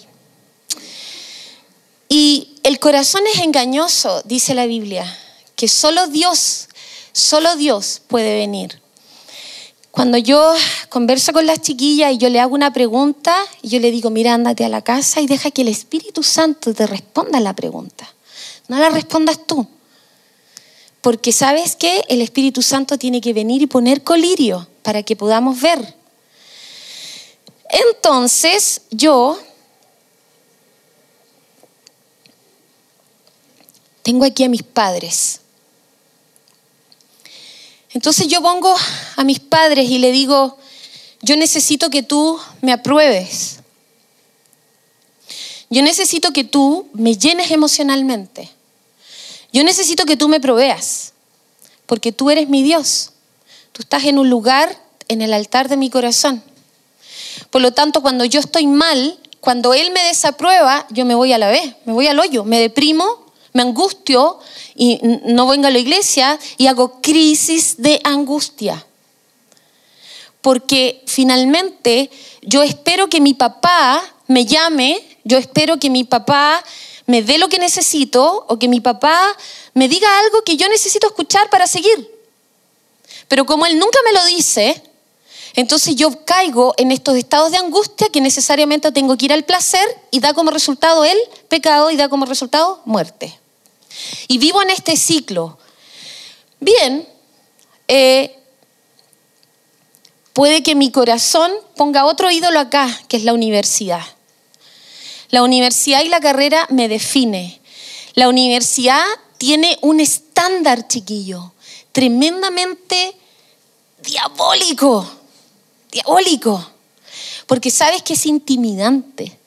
Y el corazón es engañoso, dice la Biblia, que solo Dios, solo Dios puede venir. Cuando yo converso con las chiquillas y yo le hago una pregunta, yo le digo, mira, ándate a la casa y deja que el Espíritu Santo te responda la pregunta. No la respondas tú. Porque sabes que el Espíritu Santo tiene que venir y poner colirio para que podamos ver. Entonces yo tengo aquí a mis padres. Entonces yo pongo a mis padres y le digo, yo necesito que tú me apruebes. Yo necesito que tú me llenes emocionalmente. Yo necesito que tú me proveas, porque tú eres mi Dios. Tú estás en un lugar en el altar de mi corazón. Por lo tanto, cuando yo estoy mal, cuando Él me desaprueba, yo me voy a la vez, me voy al hoyo, me deprimo, me angustio y no vengo a la iglesia y hago crisis de angustia. Porque finalmente yo espero que mi papá me llame, yo espero que mi papá me dé lo que necesito o que mi papá me diga algo que yo necesito escuchar para seguir. Pero como él nunca me lo dice, entonces yo caigo en estos estados de angustia que necesariamente tengo que ir al placer y da como resultado el pecado y da como resultado muerte. Y vivo en este ciclo. Bien, eh, puede que mi corazón ponga otro ídolo acá, que es la universidad. La universidad y la carrera me define. La universidad tiene un estándar, chiquillo, tremendamente diabólico, diabólico, porque sabes que es intimidante.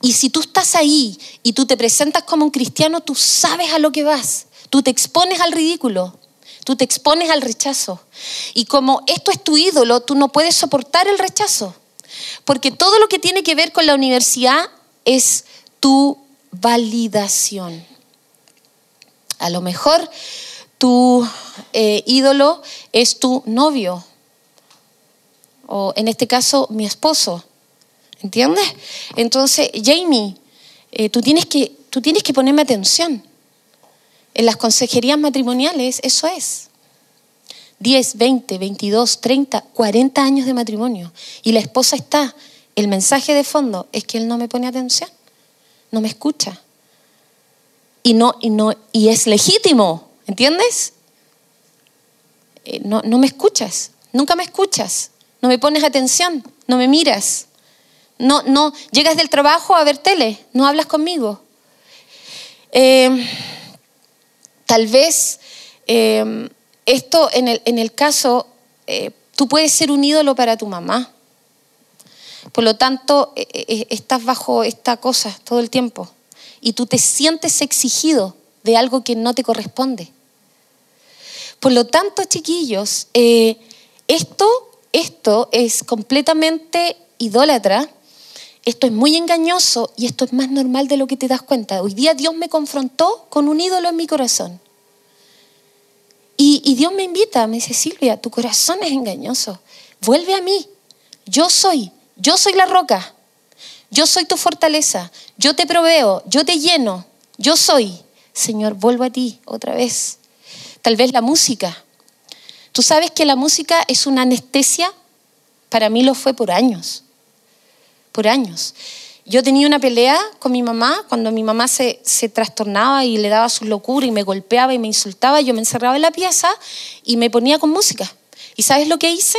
Y si tú estás ahí y tú te presentas como un cristiano, tú sabes a lo que vas, tú te expones al ridículo, tú te expones al rechazo. Y como esto es tu ídolo, tú no puedes soportar el rechazo, porque todo lo que tiene que ver con la universidad es tu validación. A lo mejor tu eh, ídolo es tu novio, o en este caso mi esposo. ¿Entiendes? Entonces, Jamie, eh, tú, tienes que, tú tienes que ponerme atención. En las consejerías matrimoniales eso es. 10, 20, 22, 30, 40 años de matrimonio. Y la esposa está el mensaje de fondo es que él no me pone atención, no me escucha. Y, no, y, no, y es legítimo, ¿entiendes? Eh, no, no me escuchas, nunca me escuchas, no me pones atención, no me miras. No, no, llegas del trabajo a ver tele, no hablas conmigo. Eh, tal vez eh, esto en el, en el caso, tú puedes ser un ídolo para tu mamá. Por lo tanto, eh, eh, estás bajo esta cosa todo el tiempo y tú te sientes exigido de algo que no te corresponde. Por lo tanto, chiquillos, eh, esto, esto es completamente idólatra, esto es muy engañoso y esto es más normal de lo que te das cuenta. Hoy día Dios me confrontó con un ídolo en mi corazón. Y, y Dios me invita, me dice, Silvia, tu corazón es engañoso, vuelve a mí, yo soy yo soy la roca, yo soy tu fortaleza, yo te proveo, yo te lleno, yo soy. Señor, vuelvo a ti otra vez. Tal vez la música. Tú sabes que la música es una anestesia, para mí lo fue por años, por años. Yo tenía una pelea con mi mamá, cuando mi mamá se, se, trastornaba y le daba su locura y me golpeaba y me insultaba, yo me encerraba en la pieza y me ponía con música. ¿Y sabes lo que hice?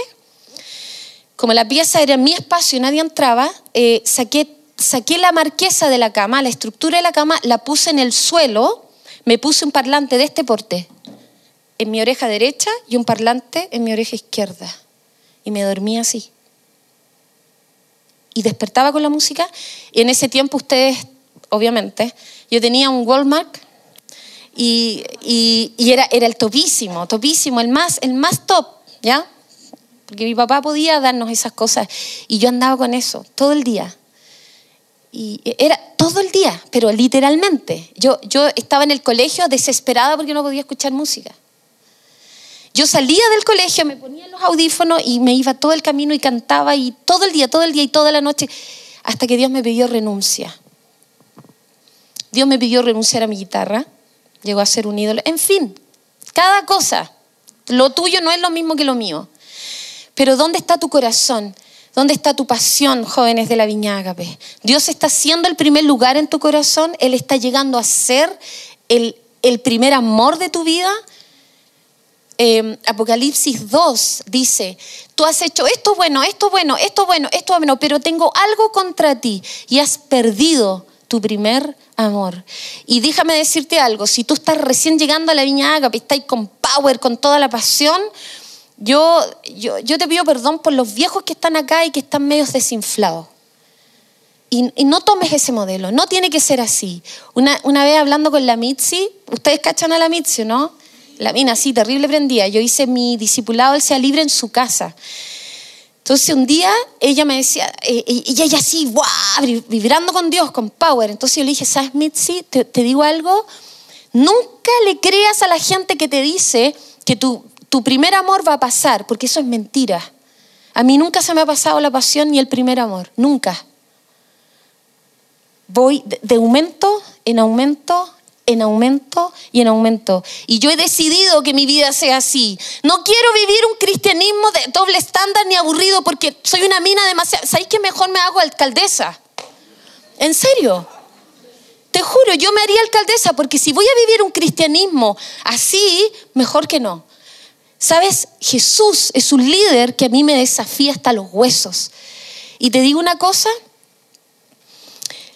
Como la pieza era mi espacio y nadie entraba, eh, saqué, saqué la marquesa de la cama, la estructura de la cama, la puse en el suelo, me puse un parlante de este porte en mi oreja derecha y un parlante en mi oreja izquierda. Y me dormía así. Y despertaba con la música. Y en ese tiempo ustedes, obviamente, yo tenía un Walmart Y, era, era el topísimo, topísimo, el más, el más top, ¿ya? Porque mi papá podía darnos esas cosas y yo andaba con eso todo el día. Y era todo el día, pero literalmente. Yo, yo estaba en el colegio desesperada porque no podía escuchar música. Yo salía del colegio, me ponía los audífonos y me iba todo el camino y cantaba y todo el día, todo el día y toda la noche, hasta que Dios me pidió renuncia. Dios me pidió renunciar a mi guitarra, llegó a ser un ídolo. En fin, cada cosa. Lo tuyo no es lo mismo que lo mío. Pero ¿dónde está tu corazón? ¿Dónde está tu pasión, jóvenes de la Viña Ágape? Dios está siendo el primer lugar en tu corazón. Él está llegando a ser el, el primer amor de tu vida. Em, Apocalipsis 2 dice, tú has hecho esto bueno, esto bueno, esto bueno, esto bueno, pero tengo algo contra ti y has perdido tu primer amor. Y déjame decirte algo, si tú estás recién llegando a la Viña Ágape, estás con power, con toda la pasión, yo, yo, yo, te pido perdón por los viejos que están acá y que están medios desinflados. Y, no tomes ese modelo, no tiene que ser así. Una, una vez hablando con la Mitzi, ustedes cachan a la Mitzi, ¿no? La mina así, terrible prendía. Yo hice mi discipulado, él sea libre en su casa. Entonces un día ella me decía, eh, eh, y ella así, ¡guau! vibrando con Dios, con power. Entonces yo le dije, ¿sabes, Mitzi? Te, te, digo algo. Nunca le creas a la gente que te dice que tu, tu primer amor va a pasar, porque eso es mentira. A mí nunca se me ha pasado la pasión ni el primer amor, nunca. Voy de aumento en aumento en aumento y en aumento. Y yo he decidido que mi vida sea así. No quiero vivir un cristianismo de doble estándar ni aburrido porque soy una mina demasiado... ¿Sabéis que mejor me hago alcaldesa? ¿En serio? Te juro, yo me haría alcaldesa porque si voy a vivir un cristianismo así, mejor que no. ¿Sabes? Jesús es un líder que a mí me desafía hasta los huesos. Y te digo una cosa,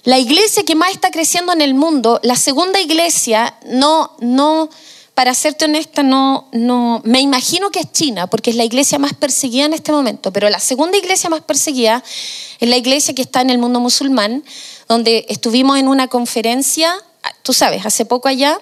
la iglesia que más está creciendo en el mundo, la segunda iglesia, no, no, para serte honesta, no, no, me imagino que es China, porque es la iglesia más perseguida en este momento, pero la segunda iglesia más perseguida es la iglesia que está en el mundo musulmán, donde estuvimos en una conferencia, tú sabes, hace poco allá,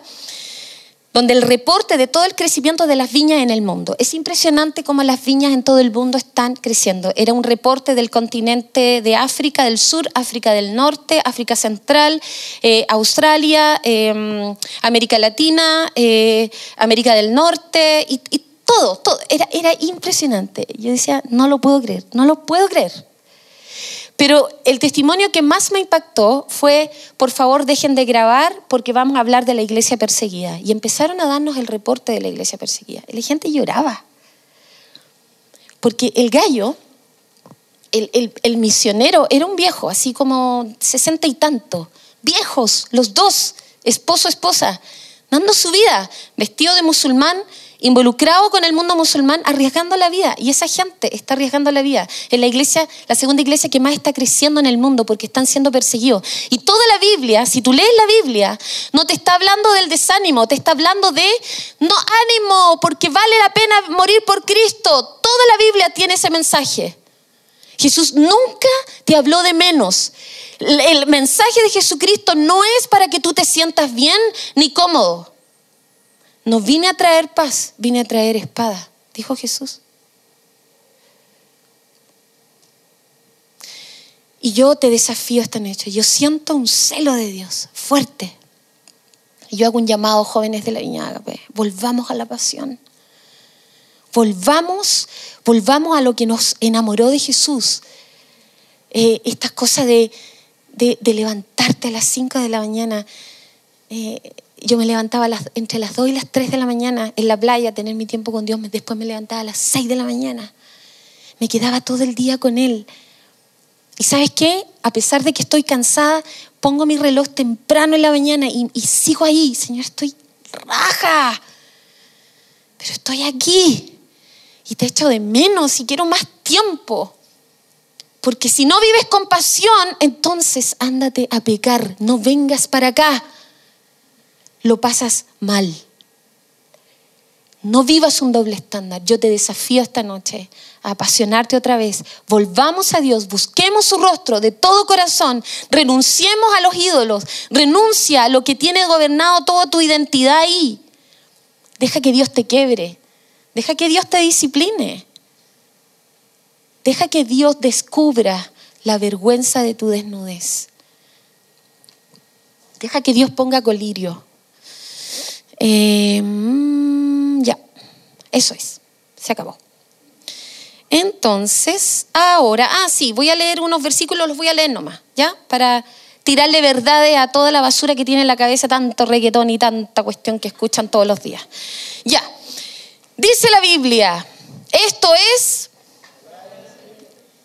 donde el reporte de todo el crecimiento de las viñas en el mundo. Es impresionante cómo las viñas en todo el mundo están creciendo. Era un reporte del continente de África del Sur, África del Norte, África Central, eh, Australia, em, América Latina, eh, América del Norte y, todo, todo. Era, era impresionante. Yo decía, no lo puedo creer, no lo puedo creer. Pero el testimonio que más me impactó fue, por favor, dejen de grabar porque vamos a hablar de la iglesia perseguida. Y empezaron a darnos el reporte de la iglesia perseguida. Y la gente lloraba. Porque el gallo, el, misionero, era un viejo, así como sesenta y tanto. Viejos, los dos, esposo, esposa, dando su vida, vestido de musulmán, involucrado con el mundo musulmán, arriesgando la vida. Y esa gente está arriesgando la vida. En la iglesia, la segunda iglesia que más está creciendo en el mundo porque están siendo perseguidos. Y toda la Biblia, si tú lees la Biblia, no te está hablando del desánimo, te está hablando de, no ánimo, porque vale la pena morir por Cristo. Toda la Biblia tiene ese mensaje. Jesús nunca te habló de menos. El mensaje de Jesucristo no es para que tú te sientas bien ni cómodo. No vine a traer paz, vine a traer espada, dijo Jesús. Y yo te desafío esta noche. Yo siento un celo de Dios fuerte. Y yo hago un llamado, jóvenes de la Viña Volvamos a la pasión. Volvamos, volvamos a lo que nos enamoró de Jesús. Eh, estas cosas de, levantarte a las 5 de la mañana. Eh, yo me levantaba entre las 2 y las 3 de la mañana en la playa a tener mi tiempo con Dios. Después me levantaba a las 6 de la mañana. Me quedaba todo el día con Él. Y sabes qué? A pesar de que estoy cansada, pongo mi reloj temprano en la mañana y, y sigo ahí. Señor, estoy raja. Pero estoy aquí. Y te echo de menos y quiero más tiempo. Porque si no vives con pasión, entonces ándate a pecar. No vengas para acá lo pasas mal. No vivas un doble estándar. Yo te desafío esta noche a apasionarte otra vez. Volvamos a Dios, busquemos su rostro de todo corazón, renunciemos a los ídolos, renuncia a lo que tiene gobernado toda tu identidad ahí. Deja que Dios te quebre, deja que Dios te discipline, deja que Dios descubra la vergüenza de tu desnudez. Deja que Dios ponga colirio. Eh, mm, ya, eso es, se acabó. Entonces, ahora, ah, sí, voy a leer unos versículos, los voy a leer nomás, ¿ya? Para tirarle verdades a toda la basura que tiene en la cabeza tanto reggaetón y tanta cuestión que escuchan todos los días. Ya, dice la Biblia, esto es...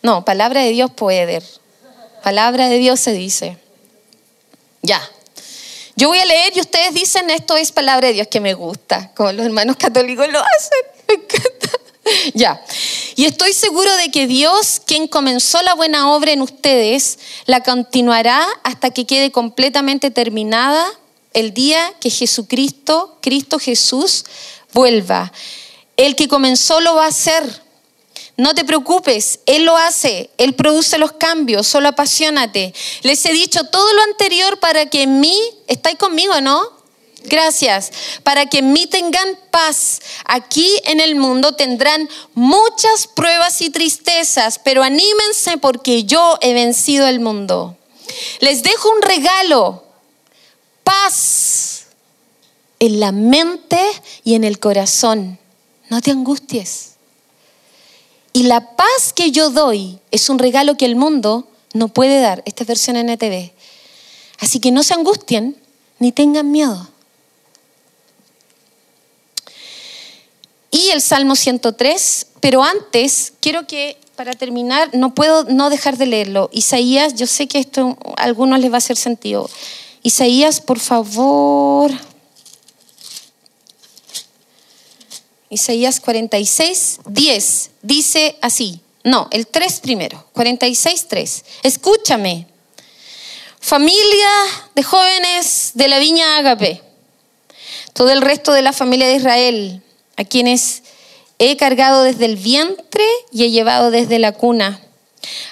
No, palabra de Dios puede. Palabra de Dios se dice. Ya, yo voy a leer y ustedes dicen esto es palabra de Dios que me gusta, como los hermanos católicos lo hacen. Me encanta. Ya. Y estoy seguro de que Dios, quien comenzó la buena obra en ustedes, la continuará hasta que quede completamente terminada el día que Jesucristo, Cristo Jesús, vuelva. El que comenzó lo va a hacer no te preocupes, Él lo hace, Él produce los cambios, solo apasionate. Les he dicho todo lo anterior para que en mí, ¿estáis conmigo, no? Gracias. Para que en mí tengan paz. Aquí en el mundo tendrán muchas pruebas y tristezas, pero anímense porque yo he vencido el mundo. Les dejo un regalo, paz en la mente y en el corazón. No te angusties. Y la paz que yo doy es un regalo que el mundo no puede dar. Esta es versión NTV. Así que no se angustien ni tengan miedo. Y el Salmo 103, pero antes quiero que, para terminar, no puedo no dejar de leerlo. Isaías, yo sé que esto a algunos les va a hacer sentido. Isaías, por favor. Isaías 46, 10, dice así. No, el 3 primero, 46, 3. Escúchame, familia de jóvenes de la viña Agape, todo el resto de la familia de Israel, a quienes he cargado desde el vientre y he llevado desde la cuna.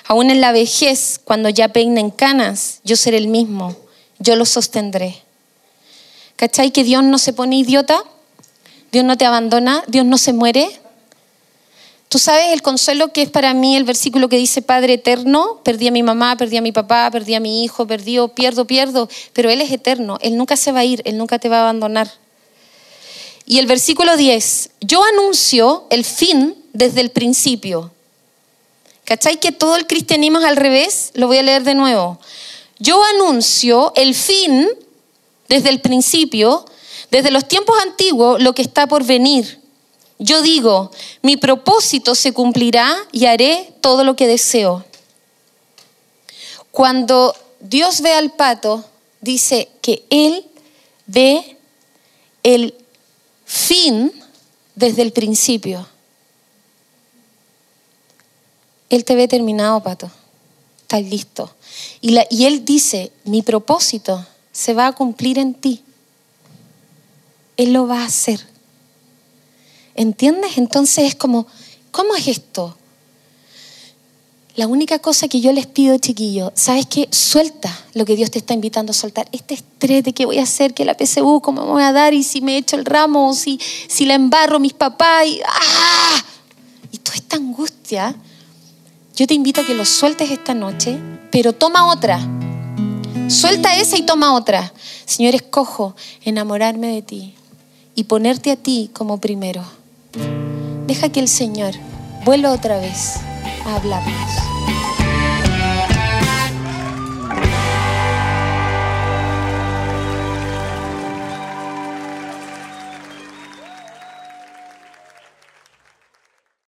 Aún en la vejez, cuando ya peinen canas, yo seré el mismo, yo los sostendré. ¿Cachai que Dios no se pone idiota? Dios no te abandona, Dios no se muere. Tú sabes el consuelo que es para mí el versículo que dice Padre eterno, perdí a mi mamá, perdí a mi papá, perdí a mi hijo, perdí, pierdo, pierdo, pero Él es eterno, Él nunca se va a ir, Él nunca te va a abandonar. Y el versículo 10, yo anuncio el fin desde el principio. ¿Cachai que todo el cristianismo es al revés? Lo voy a leer de nuevo. Yo anuncio el fin desde el principio desde los tiempos antiguos, lo que está por venir. Yo digo, mi propósito se cumplirá y haré todo lo que deseo. Cuando Dios ve al pato, dice que Él ve el fin desde el principio. Él te ve terminado, pato. Estás listo. Y, y Él dice, mi propósito se va a cumplir en ti. Él lo va a hacer. ¿Entiendes? Entonces es como, ¿cómo es esto? La única cosa que yo les pido, chiquillo, ¿sabes qué? Suelta lo que Dios te está invitando a soltar. Este estrés de qué voy a hacer, que la PSU, cómo me voy a dar, y si me echo el ramo, o si, si la embarro mis papás, y, ¡ah! y toda esta angustia, yo te invito a que lo sueltes esta noche, pero toma otra. Suelta esa y toma otra. Señor, escojo enamorarme de ti y ponerte a ti como primero. Deja que el Señor vuelva otra vez a hablarnos.